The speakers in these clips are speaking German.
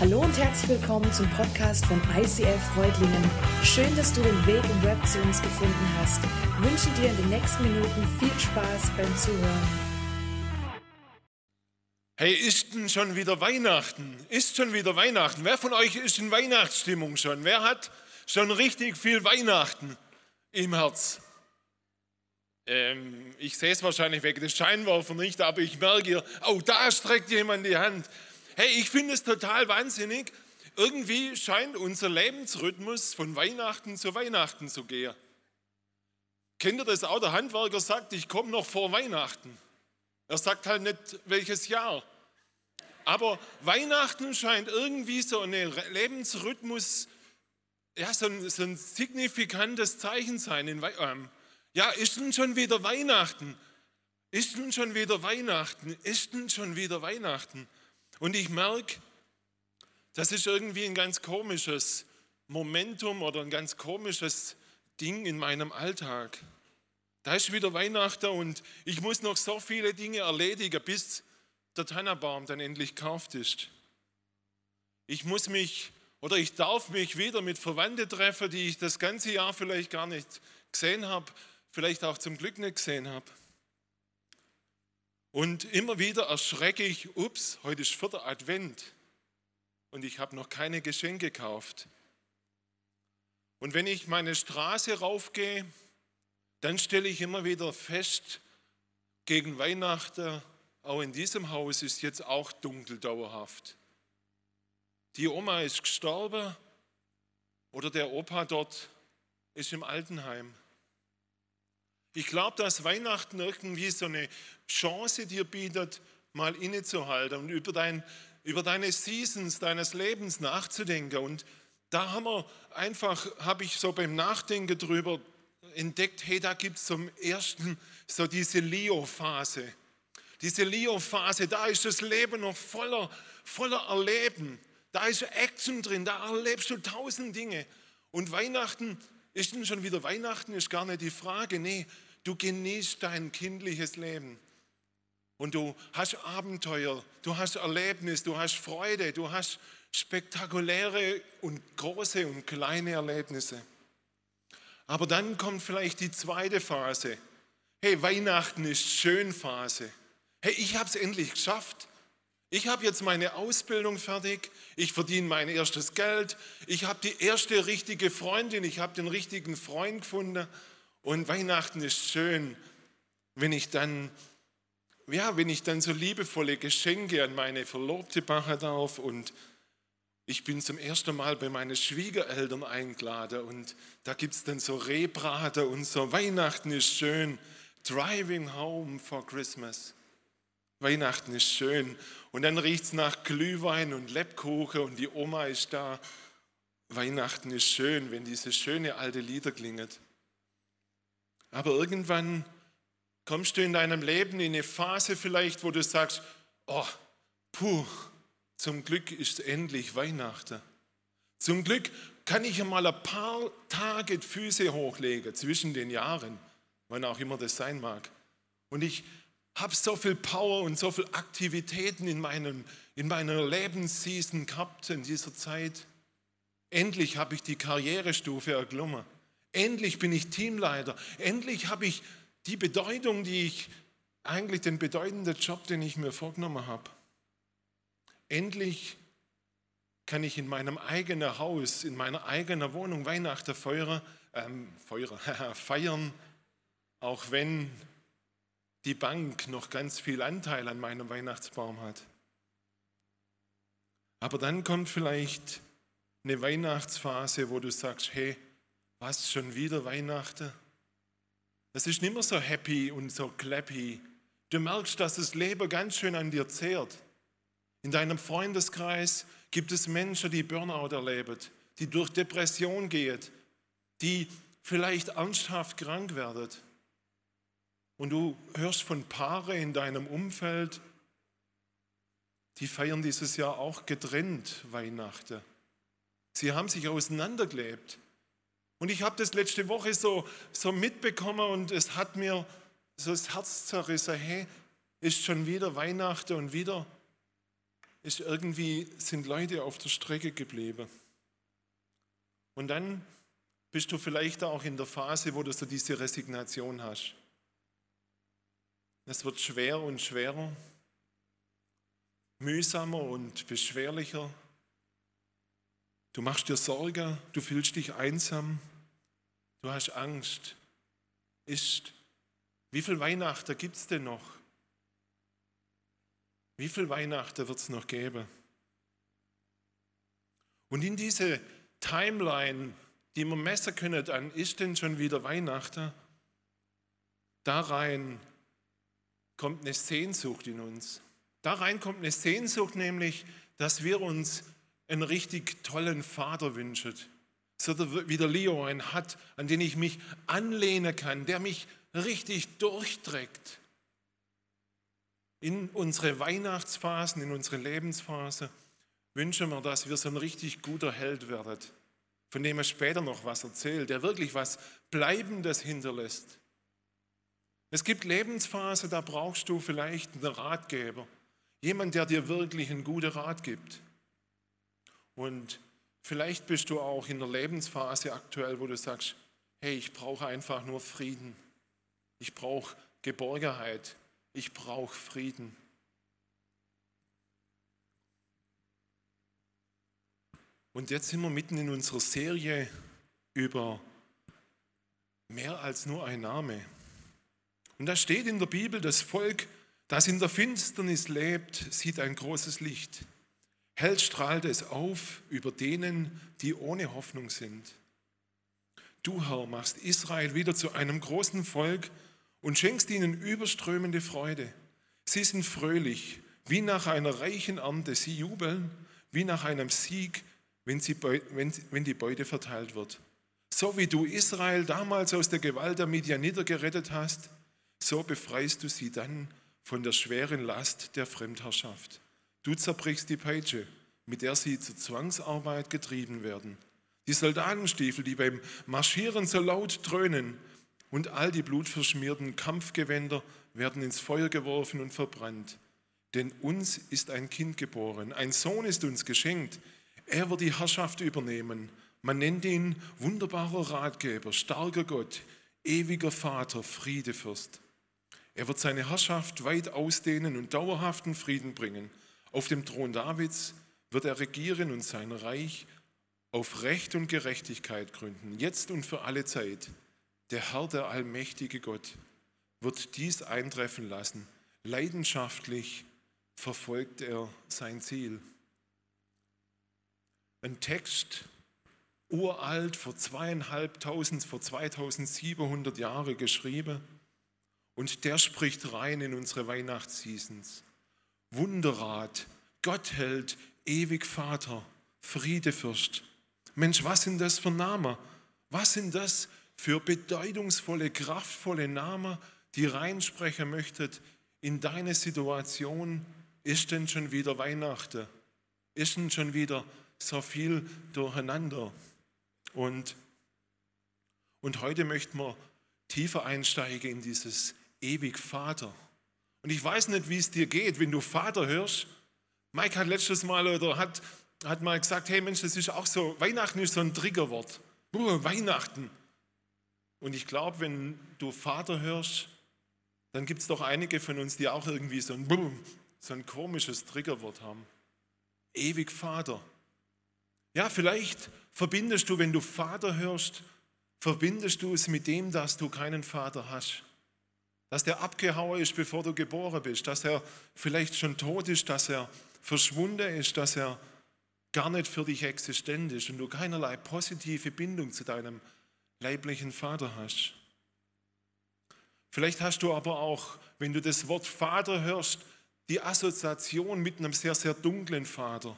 Hallo und herzlich willkommen zum Podcast von ICF Freudlingen. Schön, dass du den Weg im Web zu uns gefunden hast. Ich wünsche dir in den nächsten Minuten viel Spaß beim Zuhören. Hey, ist denn schon wieder Weihnachten? Ist schon wieder Weihnachten? Wer von euch ist in Weihnachtsstimmung schon? Wer hat schon richtig viel Weihnachten im Herz? Ähm, ich sehe es wahrscheinlich wegen des Scheinwerfers nicht, aber ich merke hier, oh, da streckt jemand die Hand. Hey, ich finde es total wahnsinnig. Irgendwie scheint unser Lebensrhythmus von Weihnachten zu Weihnachten zu gehen. Kennt ihr das auch? Der Handwerker sagt, ich komme noch vor Weihnachten. Er sagt halt nicht, welches Jahr. Aber Weihnachten scheint irgendwie so ein Lebensrhythmus, ja, so ein, so ein signifikantes Zeichen sein. In, ähm, ja, ist denn schon wieder Weihnachten? Ist denn schon wieder Weihnachten? Ist denn schon wieder Weihnachten? Und ich merke, das ist irgendwie ein ganz komisches Momentum oder ein ganz komisches Ding in meinem Alltag. Da ist wieder Weihnachten und ich muss noch so viele Dinge erledigen, bis der Tannenbaum dann endlich gekauft ist. Ich muss mich oder ich darf mich wieder mit Verwandten treffen, die ich das ganze Jahr vielleicht gar nicht gesehen habe, vielleicht auch zum Glück nicht gesehen habe. Und immer wieder erschrecke ich, ups, heute ist vierter Advent und ich habe noch keine Geschenke gekauft. Und wenn ich meine Straße raufgehe, dann stelle ich immer wieder fest, gegen Weihnachten, auch in diesem Haus ist jetzt auch dunkel dauerhaft. Die Oma ist gestorben oder der Opa dort ist im Altenheim. Ich glaube, dass Weihnachten irgendwie so eine Chance dir bietet, mal innezuhalten und über, dein, über deine Seasons deines Lebens nachzudenken. Und da haben wir einfach, habe ich so beim Nachdenken drüber entdeckt, hey, da gibt es zum ersten so diese Leo-Phase. Diese Leo-Phase, da ist das Leben noch voller, voller Erleben. Da ist Action drin, da erlebst du tausend Dinge. Und Weihnachten, ist denn schon wieder Weihnachten, ist gar nicht die Frage. Nee, du genießt dein kindliches Leben. Und du hast Abenteuer, du hast Erlebnis, du hast Freude, du hast spektakuläre und große und kleine Erlebnisse. Aber dann kommt vielleicht die zweite Phase. Hey, Weihnachten ist schön Phase. Hey, ich habe es endlich geschafft. Ich habe jetzt meine Ausbildung fertig, ich verdiene mein erstes Geld, ich habe die erste richtige Freundin, ich habe den richtigen Freund gefunden und Weihnachten ist schön, wenn ich dann ja, wenn ich dann so liebevolle Geschenke an meine Verlobte machen darf und ich bin zum ersten Mal bei meinen Schwiegereltern eingeladen und da gibt es dann so Rehbraten und so. Weihnachten ist schön. Driving home for Christmas. Weihnachten ist schön. Und dann riecht es nach Glühwein und Lebkuchen und die Oma ist da. Weihnachten ist schön, wenn diese schöne alte Lieder klingen. Aber irgendwann Kommst du in deinem Leben in eine Phase vielleicht, wo du sagst, oh, puh, zum Glück ist endlich Weihnachten. Zum Glück kann ich einmal ein paar Tage die Füße hochlegen zwischen den Jahren, wann auch immer das sein mag. Und ich habe so viel Power und so viele Aktivitäten in, meinem, in meiner Lebensseason gehabt in dieser Zeit. Endlich habe ich die Karrierestufe erklommen. Endlich bin ich Teamleiter. Endlich habe ich die Bedeutung, die ich eigentlich den bedeutenden Job, den ich mir vorgenommen habe. Endlich kann ich in meinem eigenen Haus, in meiner eigenen Wohnung Weihnachten feiern, ähm, feiern, auch wenn die Bank noch ganz viel Anteil an meinem Weihnachtsbaum hat. Aber dann kommt vielleicht eine Weihnachtsphase, wo du sagst, hey, was schon wieder Weihnachten? Es ist nicht mehr so happy und so clappy. Du merkst, dass das Leben ganz schön an dir zehrt. In deinem Freundeskreis gibt es Menschen, die Burnout erleben, die durch Depression gehen, die vielleicht ernsthaft krank werden. Und du hörst von Paaren in deinem Umfeld, die feiern dieses Jahr auch getrennt Weihnachten. Sie haben sich auseinandergelebt. Und ich habe das letzte Woche so, so mitbekommen und es hat mir so das Herz zerrissen. Hey, ist schon wieder Weihnachten und wieder ist irgendwie, sind Leute auf der Strecke geblieben. Und dann bist du vielleicht auch in der Phase, wo du so diese Resignation hast. Es wird schwer und schwerer, mühsamer und beschwerlicher. Du machst dir Sorge, du fühlst dich einsam, du hast Angst. Ist, wie viel Weihnachten gibt es denn noch? Wie viel Weihnachten wird es noch geben? Und in diese Timeline, die man messen können, dann ist denn schon wieder Weihnachten, da rein kommt eine Sehnsucht in uns. Da rein kommt eine Sehnsucht, nämlich, dass wir uns einen richtig tollen Vater wünschen. So wie der Leo einen hat, an den ich mich anlehnen kann, der mich richtig durchträgt in unsere Weihnachtsphasen, in unsere Lebensphase wünschen wir, dass wir so ein richtig guter Held werden, von dem er später noch was erzählt, der wirklich was Bleibendes hinterlässt. Es gibt Lebensphasen, da brauchst du vielleicht einen Ratgeber, jemand, der dir wirklich einen guten Rat gibt. Und vielleicht bist du auch in der Lebensphase aktuell, wo du sagst, hey, ich brauche einfach nur Frieden. Ich brauche Geborgenheit ich brauche Frieden. Und jetzt sind wir mitten in unserer Serie über mehr als nur ein Name. Und da steht in der Bibel, das Volk, das in der Finsternis lebt, sieht ein großes Licht. Hell strahlt es auf über denen, die ohne Hoffnung sind. Du, Herr, machst Israel wieder zu einem großen Volk, und schenkst ihnen überströmende Freude. Sie sind fröhlich, wie nach einer reichen Ernte. Sie jubeln, wie nach einem Sieg, wenn, sie, wenn, wenn die Beute verteilt wird. So wie du Israel damals aus der Gewalt der Midianiter gerettet hast, so befreist du sie dann von der schweren Last der Fremdherrschaft. Du zerbrichst die Peitsche, mit der sie zur Zwangsarbeit getrieben werden. Die Soldatenstiefel, die beim Marschieren so laut dröhnen, und all die blutverschmierten Kampfgewänder werden ins Feuer geworfen und verbrannt. Denn uns ist ein Kind geboren, ein Sohn ist uns geschenkt. Er wird die Herrschaft übernehmen. Man nennt ihn wunderbarer Ratgeber, starker Gott, ewiger Vater, Friedefürst. Er wird seine Herrschaft weit ausdehnen und dauerhaften Frieden bringen. Auf dem Thron Davids wird er regieren und sein Reich auf Recht und Gerechtigkeit gründen, jetzt und für alle Zeit. Der Herr, der allmächtige Gott, wird dies eintreffen lassen. Leidenschaftlich verfolgt er sein Ziel. Ein Text, uralt, vor zweieinhalbtausend, vor 2700 Jahren geschrieben. Und der spricht rein in unsere Weihnachtsseasons. Wunderrat, Gott hält, ewig Vater, Friedefürst. Mensch, was sind das für Namen? Was sind das für bedeutungsvolle, kraftvolle Namen, die reinsprechen möchtet in deine Situation, ist denn schon wieder Weihnachten? Ist denn schon wieder so viel durcheinander? Und, und heute möchten wir tiefer einsteigen in dieses ewig Vater. Und ich weiß nicht, wie es dir geht, wenn du Vater hörst. Mike hat letztes Mal oder hat, hat mal gesagt, hey Mensch, das ist auch so, Weihnachten ist so ein Triggerwort. Weihnachten. Und ich glaube, wenn du Vater hörst, dann gibt es doch einige von uns, die auch irgendwie so ein, so ein komisches Triggerwort haben. Ewig Vater. Ja, vielleicht verbindest du, wenn du Vater hörst, verbindest du es mit dem, dass du keinen Vater hast. Dass der abgehauen ist, bevor du geboren bist. Dass er vielleicht schon tot ist, dass er verschwunden ist, dass er gar nicht für dich existent ist und du keinerlei positive Bindung zu deinem leiblichen Vater hast. Vielleicht hast du aber auch, wenn du das Wort Vater hörst, die Assoziation mit einem sehr, sehr dunklen Vater,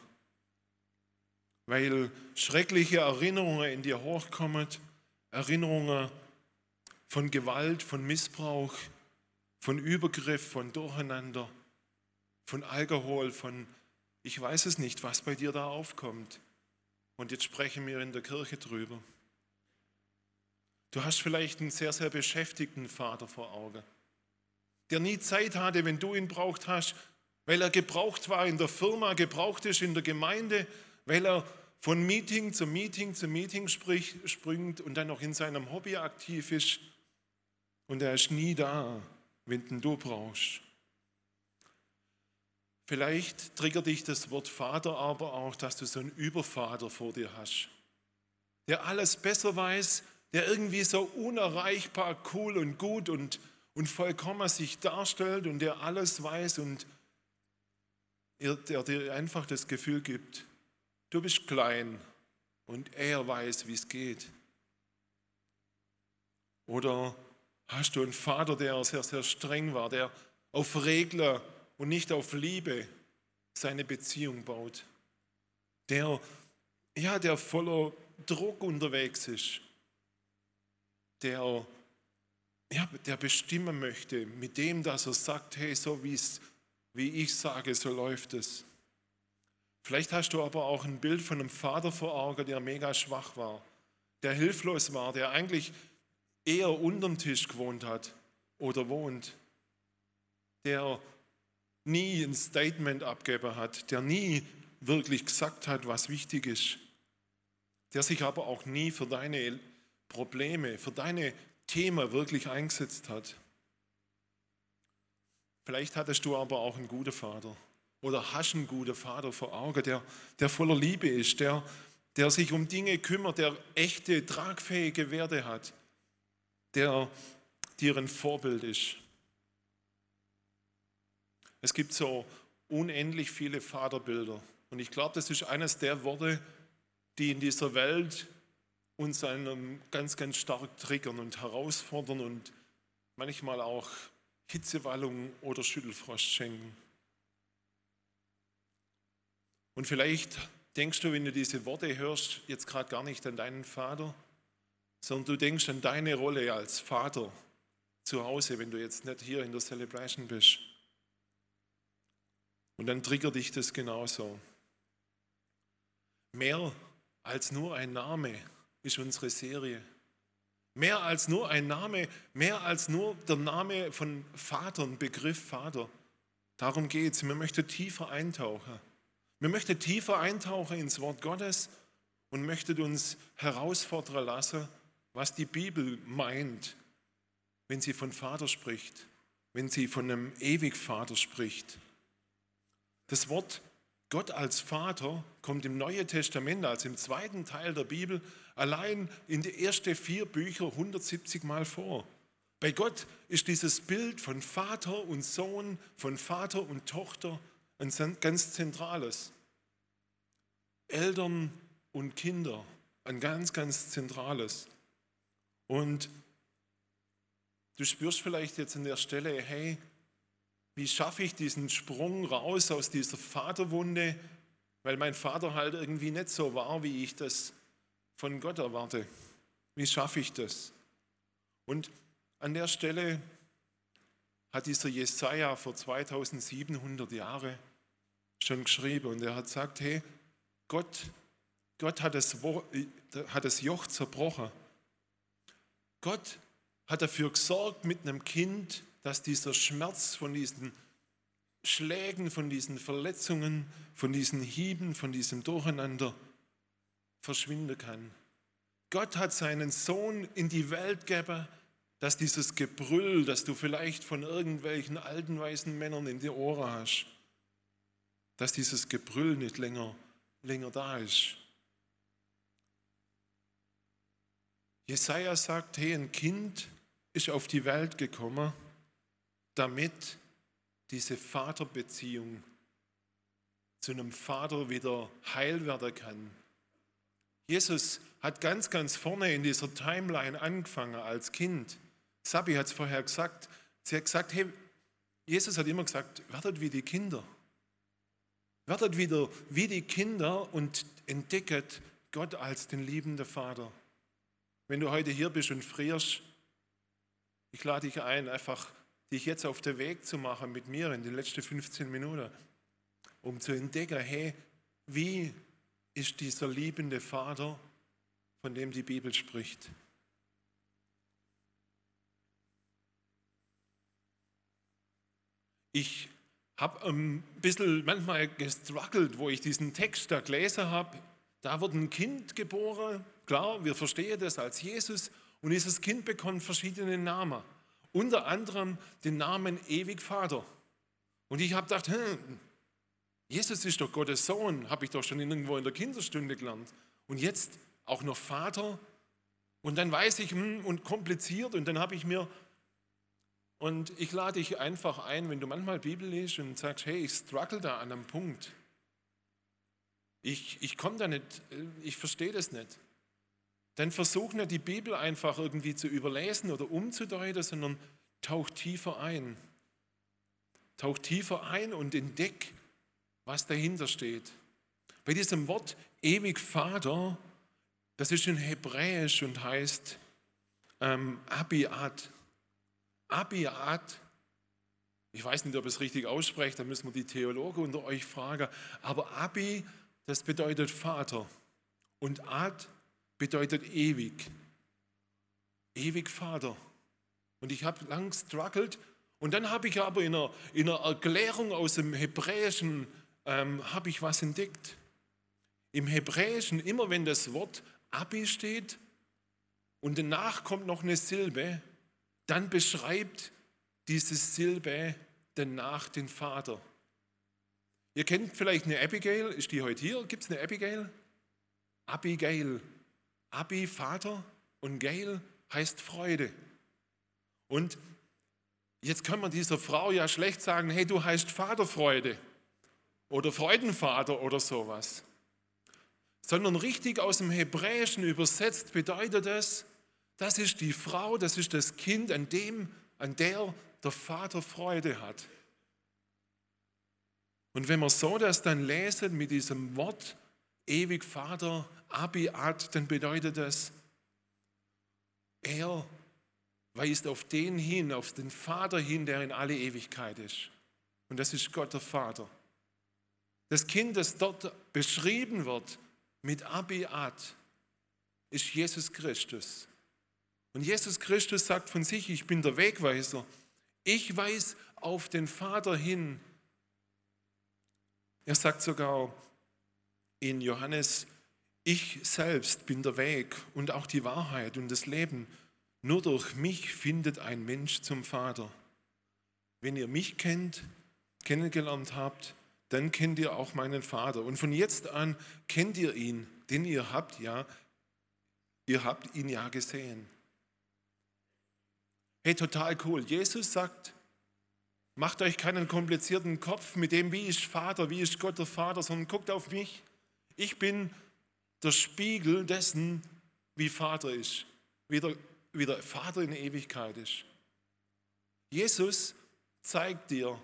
weil schreckliche Erinnerungen in dir hochkommen, Erinnerungen von Gewalt, von Missbrauch, von Übergriff, von Durcheinander, von Alkohol, von ich weiß es nicht, was bei dir da aufkommt. Und jetzt sprechen wir in der Kirche drüber. Du hast vielleicht einen sehr, sehr beschäftigten Vater vor Augen, der nie Zeit hatte, wenn du ihn braucht hast, weil er gebraucht war in der Firma, gebraucht ist in der Gemeinde, weil er von Meeting zu Meeting zu Meeting springt und dann noch in seinem Hobby aktiv ist. Und er ist nie da, wenn du brauchst. Vielleicht triggert dich das Wort Vater aber auch, dass du so einen Übervater vor dir hast, der alles besser weiß, der irgendwie so unerreichbar cool und gut und, und vollkommen sich darstellt und der alles weiß und der dir einfach das Gefühl gibt, du bist klein und er weiß, wie es geht. Oder hast du einen Vater, der sehr, sehr streng war, der auf Regler und nicht auf Liebe seine Beziehung baut. Der, ja, der voller Druck unterwegs ist. Der, ja, der bestimmen möchte mit dem, dass er sagt, hey, so wie ich sage, so läuft es. Vielleicht hast du aber auch ein Bild von einem Vater vor Augen, der mega schwach war, der hilflos war, der eigentlich eher unterm Tisch gewohnt hat oder wohnt, der nie ein Statement abgegeben hat, der nie wirklich gesagt hat, was wichtig ist, der sich aber auch nie für deine Probleme, für deine Themen wirklich eingesetzt hat. Vielleicht hattest du aber auch einen guten Vater oder hast einen guten Vater vor Augen, der, der voller Liebe ist, der, der sich um Dinge kümmert, der echte, tragfähige Werte hat, der dir ein Vorbild ist. Es gibt so unendlich viele Vaterbilder. Und ich glaube, das ist eines der Worte, die in dieser Welt uns einem ganz, ganz stark triggern und herausfordern und manchmal auch Hitzewallung oder Schüttelfrost schenken. Und vielleicht denkst du, wenn du diese Worte hörst, jetzt gerade gar nicht an deinen Vater, sondern du denkst an deine Rolle als Vater zu Hause, wenn du jetzt nicht hier in der Celebration bist. Und dann triggert dich das genauso. Mehr als nur ein Name ist unsere Serie. Mehr als nur ein Name, mehr als nur der Name von Vater, Begriff Vater. Darum geht es. Wir möchten tiefer eintauchen. Wir möchten tiefer eintauchen ins Wort Gottes und möchten uns herausfordern lassen, was die Bibel meint, wenn sie von Vater spricht, wenn sie von einem Ewigvater spricht. Das Wort Gott als Vater kommt im Neuen Testament, also im zweiten Teil der Bibel, allein in die ersten vier Bücher 170 Mal vor. Bei Gott ist dieses Bild von Vater und Sohn, von Vater und Tochter ein ganz zentrales. Eltern und Kinder, ein ganz, ganz zentrales. Und du spürst vielleicht jetzt an der Stelle, hey, wie schaffe ich diesen Sprung raus aus dieser Vaterwunde, weil mein Vater halt irgendwie nicht so war, wie ich das von Gott erwarte. Wie schaffe ich das? Und an der Stelle hat dieser Jesaja vor 2700 Jahren schon geschrieben und er hat gesagt, hey, Gott, Gott hat das, hat das Joch zerbrochen. Gott hat dafür gesorgt mit einem Kind, dass dieser Schmerz von diesen Schlägen, von diesen Verletzungen, von diesen Hieben, von diesem Durcheinander verschwinden kann. Gott hat seinen Sohn in die Welt gegeben, dass dieses Gebrüll, das du vielleicht von irgendwelchen alten weißen Männern in die Ohren hast, dass dieses Gebrüll nicht länger, länger da ist. Jesaja sagt: Hey, ein Kind ist auf die Welt gekommen damit diese Vaterbeziehung zu einem Vater wieder heil werden kann. Jesus hat ganz, ganz vorne in dieser Timeline angefangen als Kind. Sabi hat es vorher gesagt. Sie hat gesagt, hey, Jesus hat immer gesagt, werdet wie die Kinder. Werdet wieder wie die Kinder und entdecket Gott als den liebenden Vater. Wenn du heute hier bist und frierst, ich lade dich ein, einfach dich jetzt auf den Weg zu machen mit mir in den letzten 15 Minuten, um zu entdecken, hey, wie ist dieser liebende Vater, von dem die Bibel spricht? Ich habe ein bisschen manchmal gestruggelt, wo ich diesen Text da gelesen habe. Da wird ein Kind geboren, klar, wir verstehen das als Jesus, und dieses Kind bekommt verschiedene Namen. Unter anderem den Namen Ewig Vater. Und ich habe gedacht, hm, Jesus ist doch Gottes Sohn, habe ich doch schon irgendwo in der Kinderstunde gelernt. Und jetzt auch noch Vater. Und dann weiß ich, hm, und kompliziert. Und dann habe ich mir, und ich lade dich einfach ein, wenn du manchmal Bibel liest und sagst, hey, ich struggle da an einem Punkt. Ich, ich komme da nicht, ich verstehe das nicht. Dann versuch nicht die Bibel einfach irgendwie zu überlesen oder umzudeuten, sondern tauch tiefer ein. Tauch tiefer ein und entdeck, was dahinter steht. Bei diesem Wort ewig Vater, das ist in Hebräisch und heißt ähm, Abiat. Abiat, ich weiß nicht, ob es richtig ausspricht, da müssen wir die Theologen unter euch fragen, aber Abi, das bedeutet Vater und Ad bedeutet ewig. Ewig Vater. Und ich habe lang struggelt und dann habe ich aber in einer, in einer Erklärung aus dem Hebräischen ähm, habe ich was entdeckt. Im Hebräischen, immer wenn das Wort Abi steht und danach kommt noch eine Silbe, dann beschreibt diese Silbe danach den Vater. Ihr kennt vielleicht eine Abigail, ist die heute hier? Gibt es eine Abigail? Abigail. Abi, Vater und Gail heißt Freude. Und jetzt kann man dieser Frau ja schlecht sagen, hey, du heißt Vaterfreude oder Freudenvater oder sowas. Sondern richtig aus dem Hebräischen übersetzt bedeutet es, das ist die Frau, das ist das Kind, an dem, an der der Vater Freude hat. Und wenn wir so das dann lesen mit diesem Wort, ewig Vater, Abiat, dann bedeutet das, er weist auf den hin, auf den Vater hin, der in alle Ewigkeit ist. Und das ist Gott der Vater. Das Kind, das dort beschrieben wird mit Abiat, ist Jesus Christus. Und Jesus Christus sagt von sich, ich bin der Wegweiser. Ich weise auf den Vater hin. Er sagt sogar in Johannes, ich selbst bin der Weg und auch die Wahrheit und das Leben. Nur durch mich findet ein Mensch zum Vater. Wenn ihr mich kennt, kennengelernt habt, dann kennt ihr auch meinen Vater. Und von jetzt an kennt ihr ihn, denn ihr habt ja, ihr habt ihn ja gesehen. Hey, total cool. Jesus sagt, macht euch keinen komplizierten Kopf mit dem, wie ist Vater, wie ist Gott der Vater, sondern guckt auf mich. Ich bin der Spiegel dessen, wie Vater ist, wie der, wie der Vater in der Ewigkeit ist. Jesus zeigt dir,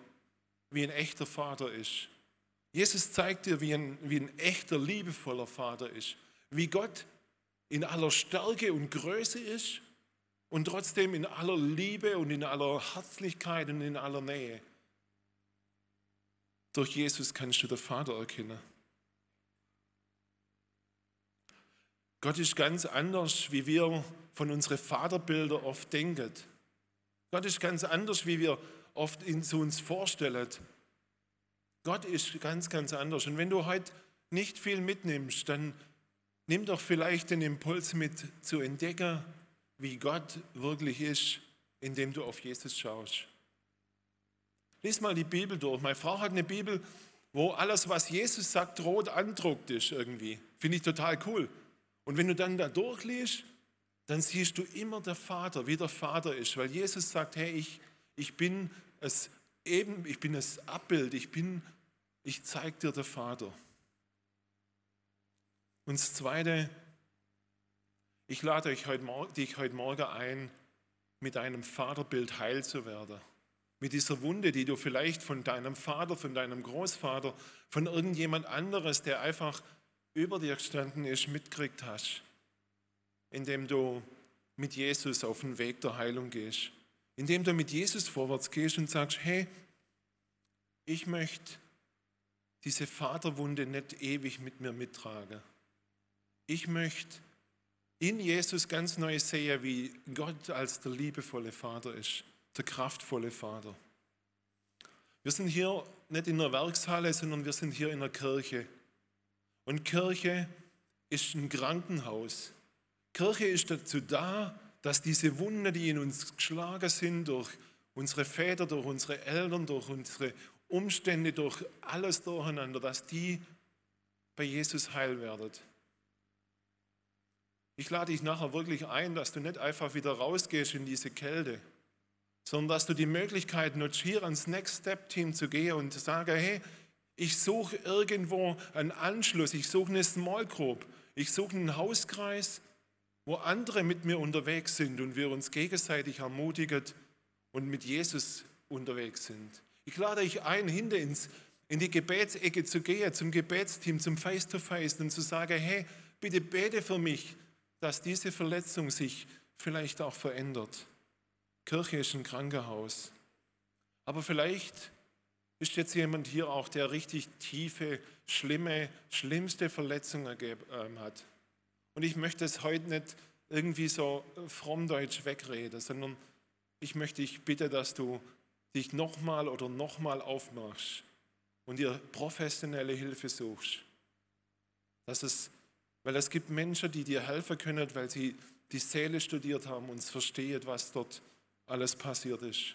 wie ein echter Vater ist. Jesus zeigt dir, wie ein, wie ein echter, liebevoller Vater ist. Wie Gott in aller Stärke und Größe ist und trotzdem in aller Liebe und in aller Herzlichkeit und in aller Nähe. Durch Jesus kannst du den Vater erkennen. Gott ist ganz anders, wie wir von unseren Vaterbildern oft denken. Gott ist ganz anders, wie wir oft ihn zu uns vorstellen. Gott ist ganz, ganz anders. Und wenn du heute nicht viel mitnimmst, dann nimm doch vielleicht den Impuls mit zu entdecken, wie Gott wirklich ist, indem du auf Jesus schaust. Lies mal die Bibel durch. Meine Frau hat eine Bibel, wo alles, was Jesus sagt, rot andruckt ist irgendwie. Finde ich total cool. Und wenn du dann da durchliest, dann siehst du immer der Vater, wie der Vater ist, weil Jesus sagt, hey, ich, ich bin es eben, ich bin das Abbild, ich bin ich zeige dir der Vater. Und das Zweite, ich lade euch heute, dich heute Morgen ein, mit einem Vaterbild heil zu werden. Mit dieser Wunde, die du vielleicht von deinem Vater, von deinem Großvater, von irgendjemand anderes, der einfach über dir gestanden ist, mitkriegt hast. Indem du mit Jesus auf den Weg der Heilung gehst. Indem du mit Jesus vorwärts gehst und sagst, hey, ich möchte diese Vaterwunde nicht ewig mit mir mittrage. Ich möchte in Jesus ganz neu sehen, wie Gott als der liebevolle Vater ist, der kraftvolle Vater. Wir sind hier nicht in einer Werkshalle, sondern wir sind hier in der Kirche. Und Kirche ist ein Krankenhaus. Kirche ist dazu da, dass diese Wunden, die in uns geschlagen sind, durch unsere Väter, durch unsere Eltern, durch unsere Umstände, durch alles durcheinander, dass die bei Jesus heil werden. Ich lade dich nachher wirklich ein, dass du nicht einfach wieder rausgehst in diese Kälte, sondern dass du die Möglichkeit nutzt, hier ans Next Step Team zu gehen und zu sagen, hey, ich suche irgendwo einen Anschluss, ich suche eine Small Group, ich suche einen Hauskreis, wo andere mit mir unterwegs sind und wir uns gegenseitig ermutigen und mit Jesus unterwegs sind. Ich lade euch ein, hinter ins, in die Gebetsecke zu gehen, zum Gebetsteam, zum Face-to-Face -face und zu sagen, hey, bitte bete für mich, dass diese Verletzung sich vielleicht auch verändert. Kirche ist ein Krankenhaus. Aber vielleicht ist jetzt jemand hier auch, der richtig tiefe, schlimme, schlimmste Verletzungen ähm, hat. Und ich möchte es heute nicht irgendwie so frommdeutsch wegreden, sondern ich möchte dich bitten, dass du dich nochmal oder nochmal aufmachst und dir professionelle Hilfe suchst. Dass es, weil es gibt Menschen, die dir helfen können, weil sie die Seele studiert haben und verstehen, was dort alles passiert ist.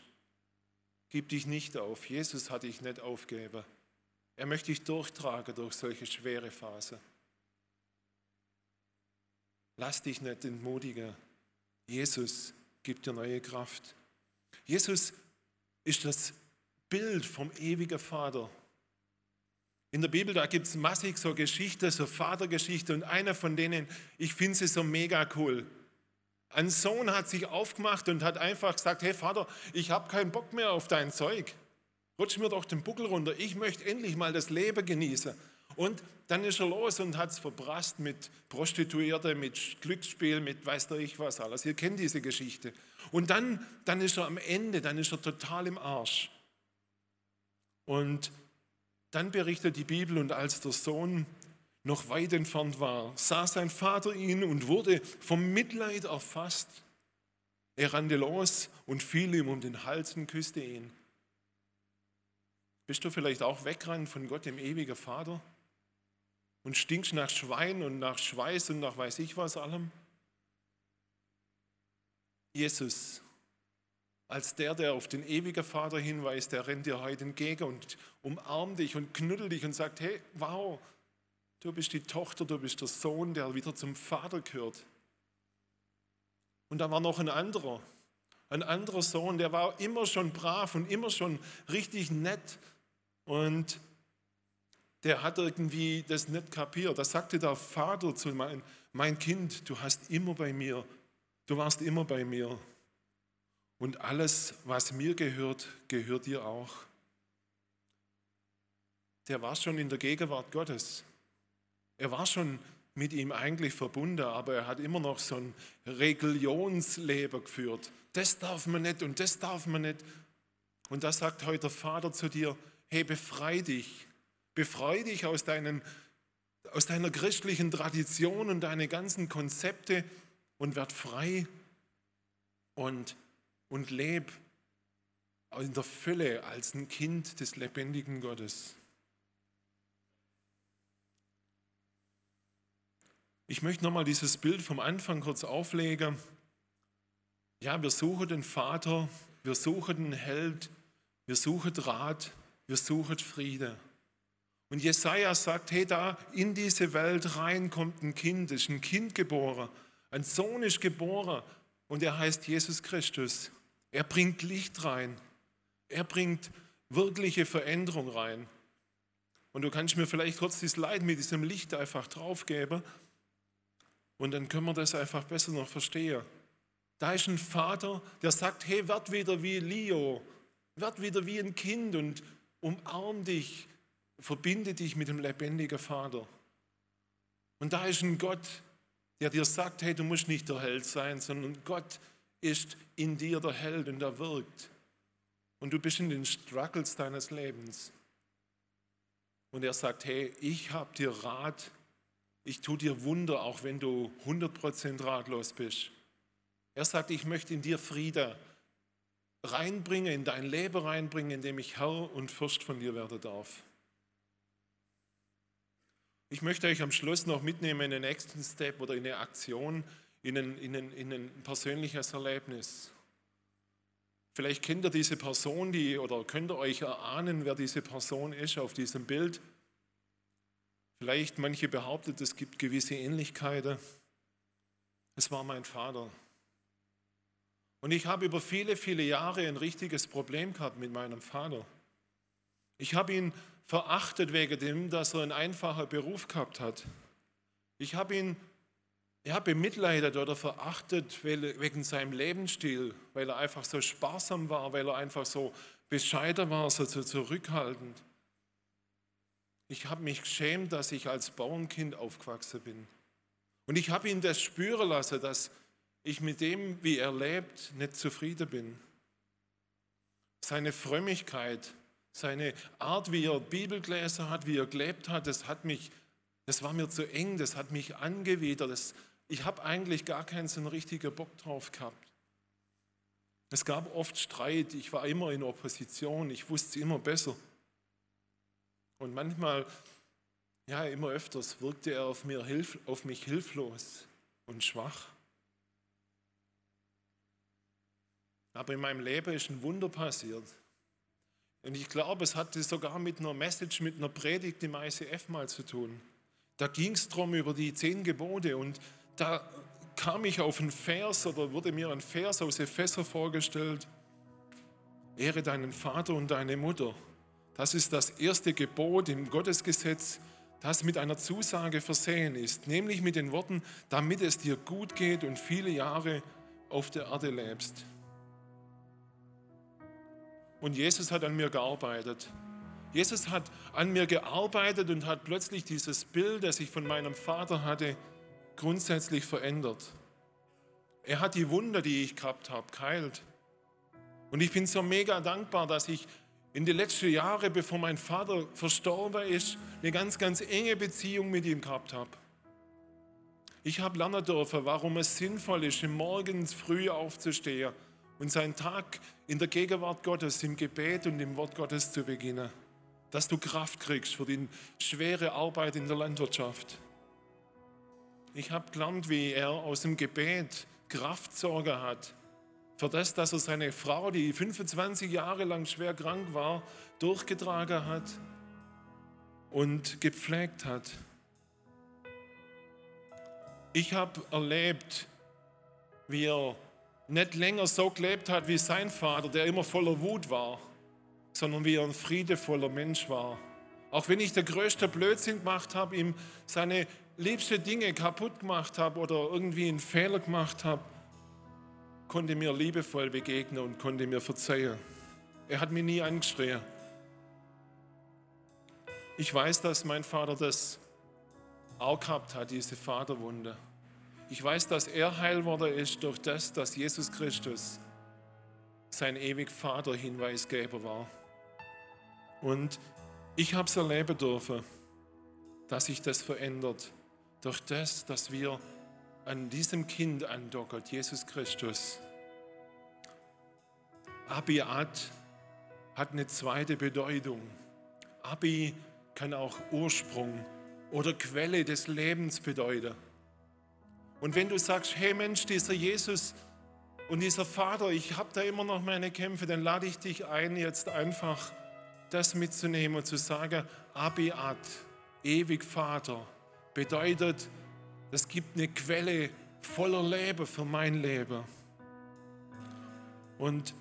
Gib dich nicht auf. Jesus hat dich nicht aufgegeben. Er möchte dich durchtragen durch solche schwere Phasen. Lass dich nicht entmutigen. Jesus gibt dir neue Kraft. Jesus ist das Bild vom ewigen Vater. In der Bibel, da gibt es massig so Geschichten, so Vatergeschichte und einer von denen, ich finde sie so mega cool. Ein Sohn hat sich aufgemacht und hat einfach gesagt, hey Vater, ich habe keinen Bock mehr auf dein Zeug. Rutsch mir doch den Buckel runter, ich möchte endlich mal das Leben genießen. Und dann ist er los und hat es verprasst mit Prostituierte, mit Glücksspiel, mit weiß der ich was alles. Ihr kennt diese Geschichte. Und dann, dann ist er am Ende, dann ist er total im Arsch. Und dann berichtet die Bibel, und als der Sohn noch weit entfernt war, sah sein Vater ihn und wurde vom Mitleid erfasst. Er rannte los und fiel ihm um den Hals und küsste ihn. Bist du vielleicht auch weggerannt von Gott, dem ewigen Vater? Und stinkst nach Schwein und nach Schweiß und nach weiß ich was allem? Jesus, als der, der auf den ewigen Vater hinweist, der rennt dir heute entgegen und umarmt dich und knuddelt dich und sagt, hey, wow, Du bist die Tochter, du bist der Sohn, der wieder zum Vater gehört. Und da war noch ein anderer, ein anderer Sohn, der war immer schon brav und immer schon richtig nett. Und der hat irgendwie das nicht kapiert. Da sagte der Vater zu mein, mein Kind, du hast immer bei mir, du warst immer bei mir. Und alles, was mir gehört, gehört dir auch. Der war schon in der Gegenwart Gottes. Er war schon mit ihm eigentlich verbunden, aber er hat immer noch so ein Religionsleben geführt. Das darf man nicht und das darf man nicht. Und da sagt heute der Vater zu dir, hey, befrei dich. Befrei dich aus, deinen, aus deiner christlichen Tradition und deine ganzen Konzepte und werd frei und, und leb in der Fülle als ein Kind des lebendigen Gottes. Ich möchte nochmal dieses Bild vom Anfang kurz auflegen. Ja, wir suchen den Vater, wir suchen den Held, wir suchen Rat, wir suchen Friede. Und Jesaja sagt: Hey, da in diese Welt rein kommt ein Kind, ist ein Kind geboren, ein Sohn ist geboren und er heißt Jesus Christus. Er bringt Licht rein, er bringt wirkliche Veränderung rein. Und du kannst mir vielleicht kurz dieses Leid mit diesem Licht einfach draufgeben. Und dann können wir das einfach besser noch verstehen. Da ist ein Vater, der sagt, hey, werd wieder wie Leo, werd wieder wie ein Kind und umarm dich, verbinde dich mit dem lebendigen Vater. Und da ist ein Gott, der dir sagt, hey, du musst nicht der Held sein, sondern Gott ist in dir der Held und er wirkt. Und du bist in den Struggles deines Lebens. Und er sagt, hey, ich habe dir Rat ich tue dir Wunder, auch wenn du 100% ratlos bist. Er sagt, ich möchte in dir Friede. reinbringe, in dein Leben reinbringe, indem ich Herr und Fürst von dir werden darf. Ich möchte euch am Schluss noch mitnehmen in den nächsten Step oder in eine Aktion, in ein, in ein, in ein persönliches Erlebnis. Vielleicht kennt ihr diese Person, die, oder könnt ihr euch erahnen, wer diese Person ist auf diesem Bild. Vielleicht manche behauptet, es gibt gewisse Ähnlichkeiten. Es war mein Vater. Und ich habe über viele, viele Jahre ein richtiges Problem gehabt mit meinem Vater. Ich habe ihn verachtet wegen dem, dass er einen einfachen Beruf gehabt hat. Ich habe ihn ja, bemitleidet oder verachtet wegen seinem Lebensstil, weil er einfach so sparsam war, weil er einfach so bescheiden war, so zurückhaltend. Ich habe mich geschämt, dass ich als Bauernkind aufgewachsen bin. Und ich habe ihn das spüren lassen, dass ich mit dem, wie er lebt, nicht zufrieden bin. Seine Frömmigkeit, seine Art, wie er Bibel gelesen hat, wie er gelebt hat, das hat mich, das war mir zu eng, das hat mich angewidert. Das, ich habe eigentlich gar keinen so richtigen Bock drauf gehabt. Es gab oft Streit, ich war immer in Opposition, ich wusste immer besser. Und manchmal, ja, immer öfters wirkte er auf, mir, auf mich hilflos und schwach. Aber in meinem Leben ist ein Wunder passiert. Und ich glaube, es hatte sogar mit einer Message, mit einer Predigt im ICF mal zu tun. Da ging es darum über die zehn Gebote und da kam ich auf einen Vers oder wurde mir ein Vers aus Epheser vorgestellt. Ehre deinen Vater und deine Mutter. Das ist das erste Gebot im Gottesgesetz, das mit einer Zusage versehen ist, nämlich mit den Worten, damit es dir gut geht und viele Jahre auf der Erde lebst. Und Jesus hat an mir gearbeitet. Jesus hat an mir gearbeitet und hat plötzlich dieses Bild, das ich von meinem Vater hatte, grundsätzlich verändert. Er hat die Wunder, die ich gehabt habe, geheilt. Und ich bin so mega dankbar, dass ich in den letzten Jahren, bevor mein Vater verstorben ist, eine ganz, ganz enge Beziehung mit ihm gehabt habe. Ich habe lernen dürfen, warum es sinnvoll ist, morgens früh aufzustehen und seinen Tag in der Gegenwart Gottes, im Gebet und im Wort Gottes zu beginnen. Dass du Kraft kriegst für die schwere Arbeit in der Landwirtschaft. Ich habe gelernt, wie er aus dem Gebet Kraftsorge hat. Für das, dass er seine Frau, die 25 Jahre lang schwer krank war, durchgetragen hat und gepflegt hat. Ich habe erlebt, wie er nicht länger so gelebt hat wie sein Vater, der immer voller Wut war, sondern wie er ein friedevoller Mensch war. Auch wenn ich der größte Blödsinn gemacht habe, ihm seine liebste Dinge kaputt gemacht habe oder irgendwie einen Fehler gemacht habe, konnte mir liebevoll begegnen und konnte mir verzeihen. Er hat mich nie angeschrien. Ich weiß, dass mein Vater das auch gehabt hat, diese Vaterwunde. Ich weiß, dass er Heilworder ist durch das, dass Jesus Christus sein ewig Vater Hinweisgeber war. Und ich habe es erleben dürfen, dass sich das verändert durch das, dass wir an diesem Kind andockert, Jesus Christus. Abiat hat eine zweite Bedeutung. Abi kann auch Ursprung oder Quelle des Lebens bedeuten. Und wenn du sagst, hey Mensch, dieser Jesus und dieser Vater, ich habe da immer noch meine Kämpfe, dann lade ich dich ein, jetzt einfach das mitzunehmen und zu sagen, Abiat, ewig Vater, bedeutet, es gibt eine Quelle voller Leben für mein Leben. Und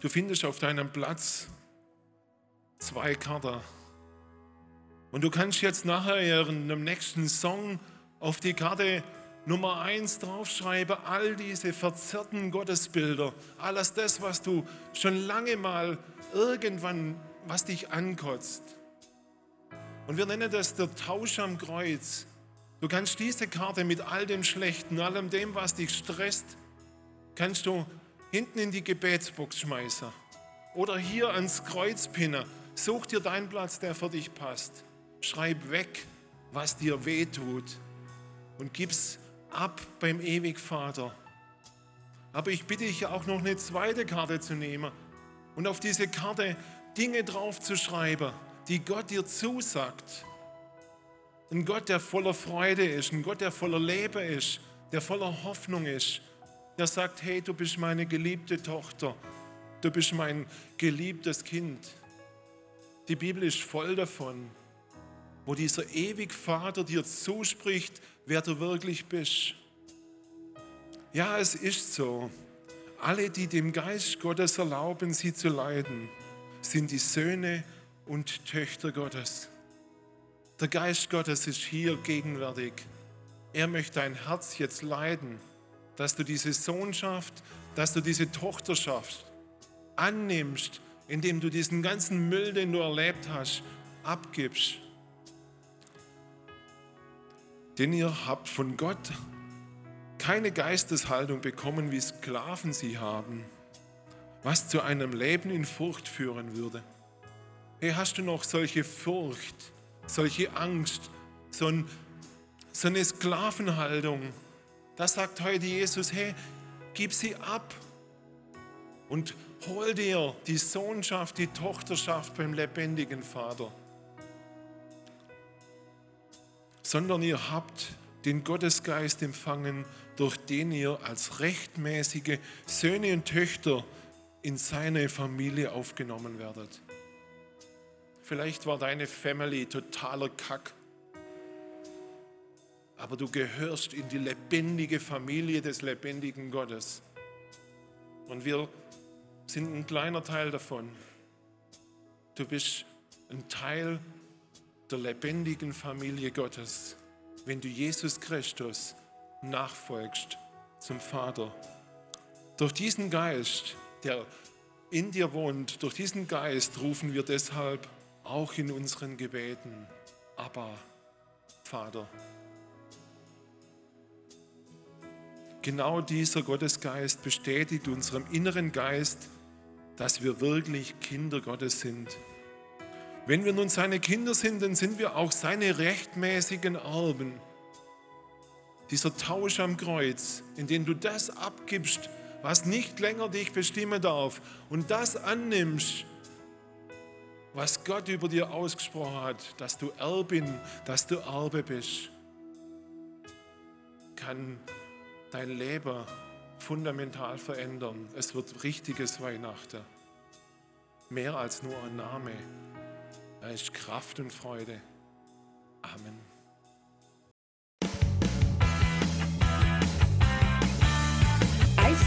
du findest auf deinem Platz zwei Karten. Und du kannst jetzt nachher in einem nächsten Song auf die Karte Nummer eins draufschreibe, all diese verzerrten Gottesbilder, alles das, was du schon lange mal irgendwann, was dich ankotzt. Und wir nennen das der Tausch am Kreuz. Du kannst diese Karte mit all dem Schlechten, allem dem, was dich stresst, kannst du hinten in die Gebetsbox schmeißen. Oder hier ans Kreuz pinnen. Such dir deinen Platz, der für dich passt. Schreib weg, was dir weh tut und gib's ab beim Ewigvater. Aber ich bitte dich auch noch eine zweite Karte zu nehmen und auf diese Karte Dinge draufzuschreiben, die Gott dir zusagt. Ein Gott, der voller Freude ist, ein Gott, der voller Leben ist, der voller Hoffnung ist. Der sagt, hey, du bist meine geliebte Tochter, du bist mein geliebtes Kind. Die Bibel ist voll davon, wo dieser ewig Vater dir zuspricht, wer du wirklich bist. Ja, es ist so. Alle, die dem Geist Gottes erlauben, sie zu leiden, sind die Söhne und Töchter Gottes. Der Geist Gottes ist hier gegenwärtig. Er möchte dein Herz jetzt leiden, dass du diese Sohnschaft, dass du diese Tochterschaft annimmst, indem du diesen ganzen Müll, den du erlebt hast, abgibst. Denn ihr habt von Gott keine Geisteshaltung bekommen, wie Sklaven sie haben, was zu einem Leben in Furcht führen würde. Hey, hast du noch solche Furcht, solche Angst, so, ein, so eine Sklavenhaltung? Da sagt heute Jesus, hey, gib sie ab und hol dir die Sohnschaft, die Tochterschaft beim lebendigen Vater. Sondern ihr habt den Gottesgeist empfangen, durch den ihr als rechtmäßige Söhne und Töchter in seine Familie aufgenommen werdet. Vielleicht war deine Family totaler Kack, aber du gehörst in die lebendige Familie des lebendigen Gottes. Und wir sind ein kleiner Teil davon. Du bist ein Teil der lebendigen Familie Gottes wenn du Jesus Christus nachfolgst zum Vater. Durch diesen Geist, der in dir wohnt, durch diesen Geist rufen wir deshalb auch in unseren Gebeten, aber Vater. Genau dieser Gottesgeist bestätigt unserem inneren Geist, dass wir wirklich Kinder Gottes sind. Wenn wir nun seine Kinder sind, dann sind wir auch seine rechtmäßigen Erben. Dieser Tausch am Kreuz, in dem du das abgibst, was nicht länger dich bestimmen darf und das annimmst, was Gott über dir ausgesprochen hat, dass du Erbin, dass du Erbe bist, kann dein Leben fundamental verändern. Es wird richtiges Weihnachten. Mehr als nur ein Name. Da ist Kraft und Freude. Amen.